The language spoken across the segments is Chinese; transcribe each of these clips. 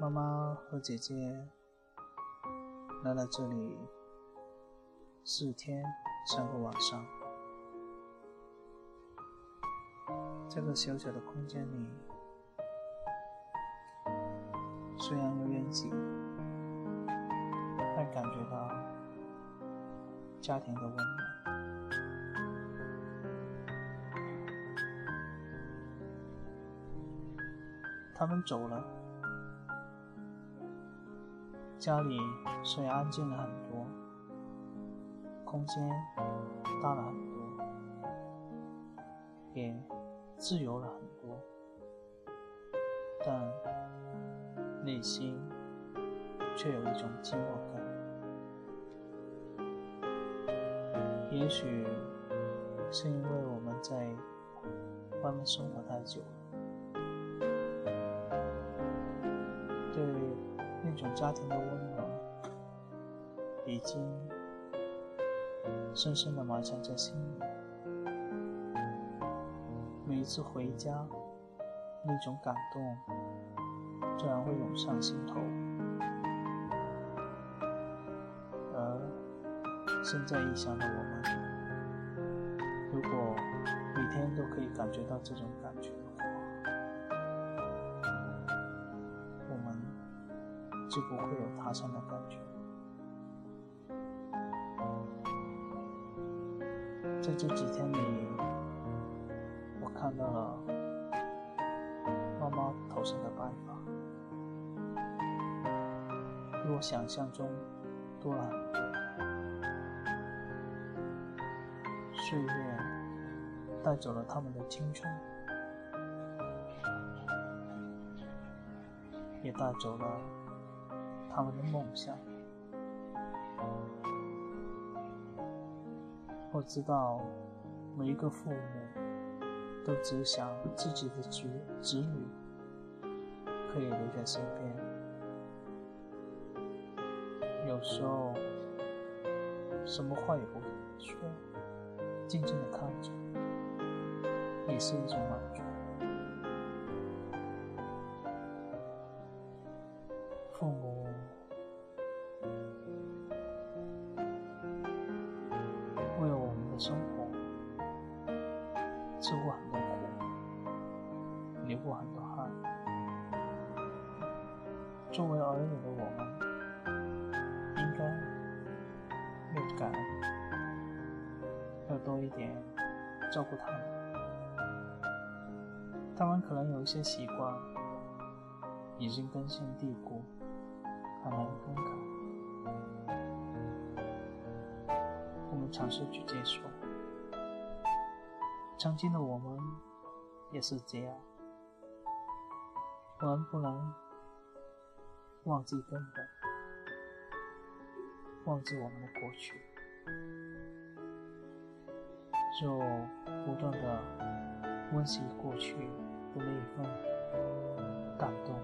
妈妈和姐姐来了这里四天三个晚上，这个小小的空间里，虽然有点挤，但感觉到家庭的温暖。他们走了。家里虽然安静了很多，空间大了很多，也自由了很多，但内心却有一种寂寞感。也许是因为我们在外面生活太久，种家庭的温暖，已经深深的埋藏在心里。每一次回家，那种感动自然会涌上心头。而身在异乡的我们，如果每天都可以感觉到这种感觉，就不会有他乡的感觉。在这几天里，我看到了妈妈头上的白发，比我想象中多了很多。岁月带走了他们的青春，也带走了。他们的梦想，我知道，每一个父母都只想自己的子子女可以留在身边。有时候，什么话也不说，静静的看着，也是一种满足。吃过很多苦，流过很多汗。作为儿女的我们，应该要感恩，要多一点照顾他们。他们可能有一些习惯已经根深蒂固，很难更改。我们尝试去接受，曾经的我们也是这样。我们不能忘记根本，忘记我们的过去，就不断的温习过去的那一份感动，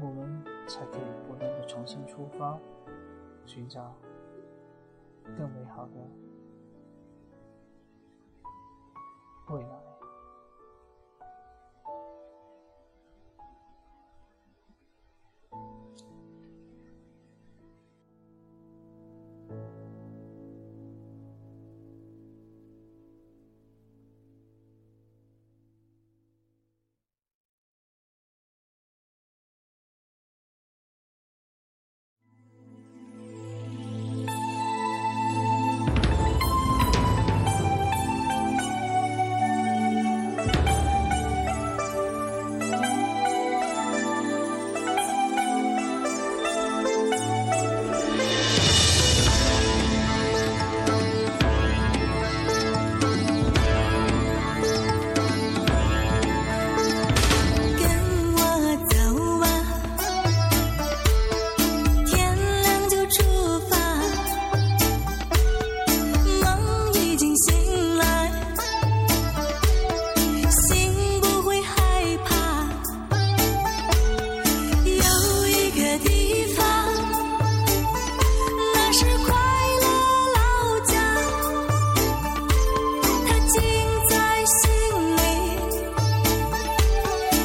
我们才可以不断的重新出发，寻找。更美好的 کوئی نہ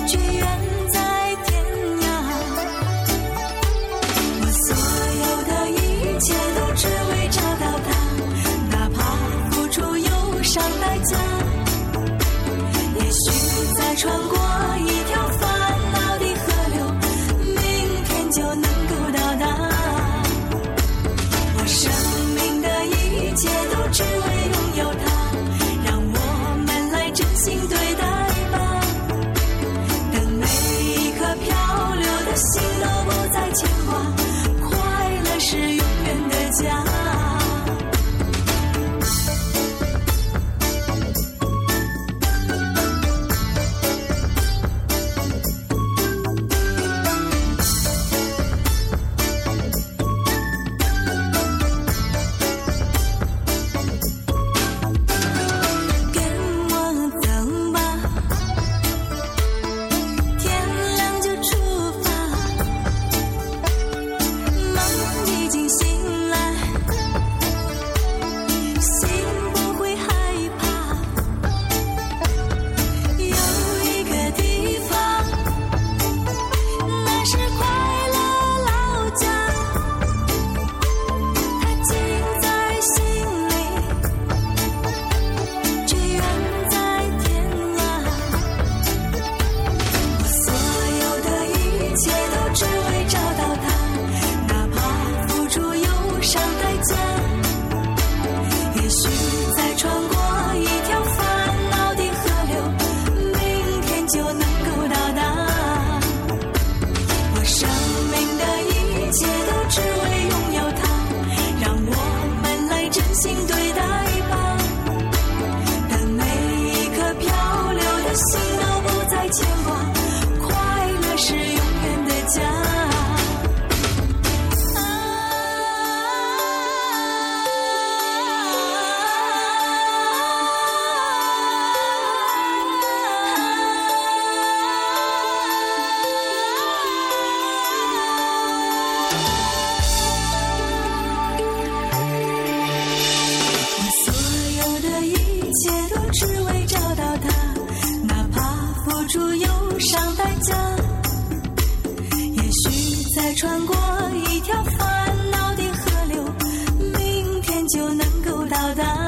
却远在天涯，我所有的一切都只为找到他，哪怕付出忧伤代价，也许再穿过一条烦恼的河流，明天就能够。家。 바다.